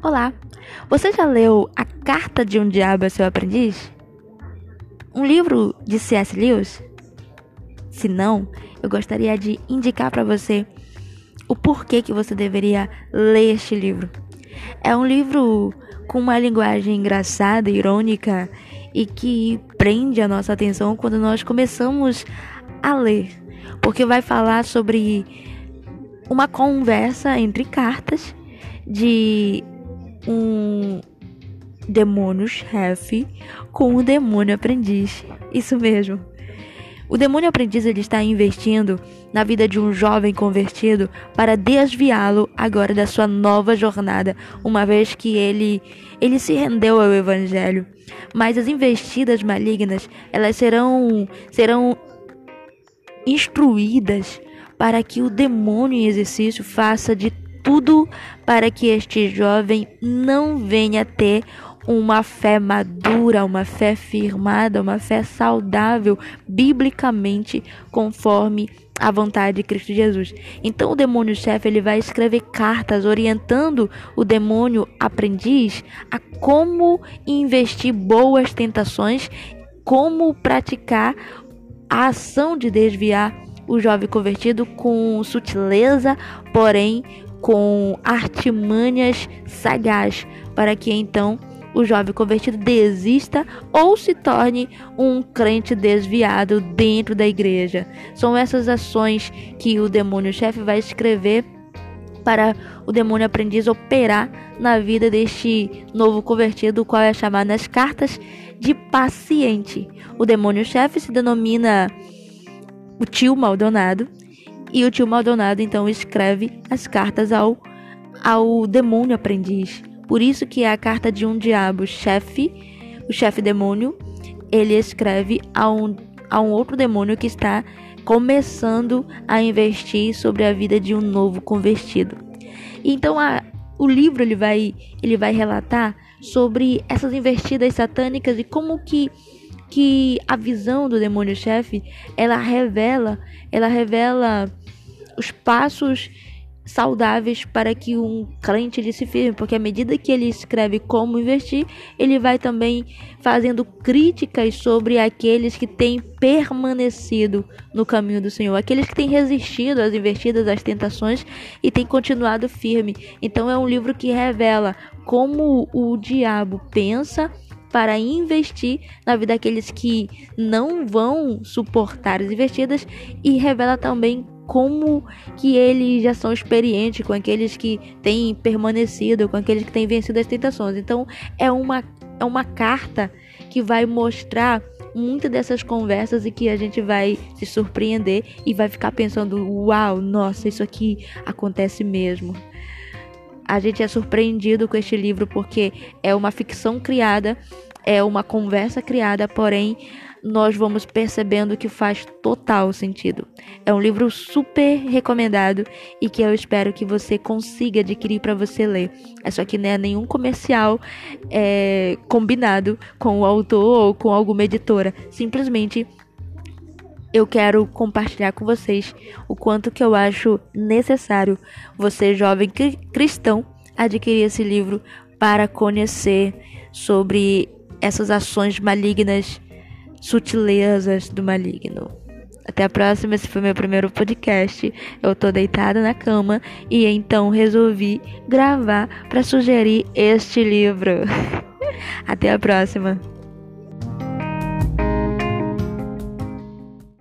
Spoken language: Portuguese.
Olá! Você já leu A Carta de um Diabo a Seu Aprendiz? Um livro de C.S. Lewis? Se não, eu gostaria de indicar para você o porquê que você deveria ler este livro. É um livro com uma linguagem engraçada, irônica e que prende a nossa atenção quando nós começamos a ler, porque vai falar sobre uma conversa entre cartas de um demônio chefe com um demônio aprendiz. Isso mesmo. O demônio aprendiz ele está investindo na vida de um jovem convertido para desviá-lo agora da sua nova jornada, uma vez que ele ele se rendeu ao evangelho. Mas as investidas malignas, elas serão serão instruídas para que o demônio em exercício faça de tudo para que este jovem não venha ter uma fé madura, uma fé firmada, uma fé saudável, biblicamente conforme a vontade de Cristo Jesus. Então o demônio chefe ele vai escrever cartas orientando o demônio aprendiz a como investir boas tentações, como praticar a ação de desviar o jovem convertido com sutileza, porém com artimanhas sagaz, para que então o jovem convertido desista ou se torne um crente desviado dentro da igreja. São essas ações que o demônio chefe vai escrever para o demônio aprendiz operar na vida deste novo convertido, o qual é chamado nas cartas de paciente. O demônio chefe se denomina o tio Maldonado e o tio Maldonado então escreve as cartas ao, ao demônio aprendiz. Por isso que é a carta de um diabo chefe, o chefe demônio, ele escreve a um, a um outro demônio que está começando a investir sobre a vida de um novo convertido. Então a, o livro ele vai, ele vai relatar sobre essas investidas satânicas e como que que a visão do demônio chefe ela revela ela revela os passos saudáveis para que um crente ele se firme, porque à medida que ele escreve como investir, ele vai também fazendo críticas sobre aqueles que têm permanecido no caminho do Senhor, aqueles que têm resistido às investidas, às tentações e têm continuado firme. Então é um livro que revela como o diabo pensa para investir na vida daqueles que não vão suportar as investidas e revela também como que eles já são experientes com aqueles que têm permanecido, com aqueles que têm vencido as tentações. Então é uma é uma carta que vai mostrar muitas dessas conversas e que a gente vai se surpreender e vai ficar pensando: "Uau, nossa, isso aqui acontece mesmo" a gente é surpreendido com este livro porque é uma ficção criada, é uma conversa criada, porém nós vamos percebendo que faz total sentido. É um livro super recomendado e que eu espero que você consiga adquirir para você ler. Isso aqui não é nenhum comercial é, combinado com o autor ou com alguma editora. Simplesmente eu quero compartilhar com vocês o quanto que eu acho necessário você, jovem cristão, adquirir esse livro para conhecer sobre essas ações malignas, sutilezas do maligno. Até a próxima, esse foi meu primeiro podcast. Eu tô deitada na cama e então resolvi gravar para sugerir este livro. Até a próxima.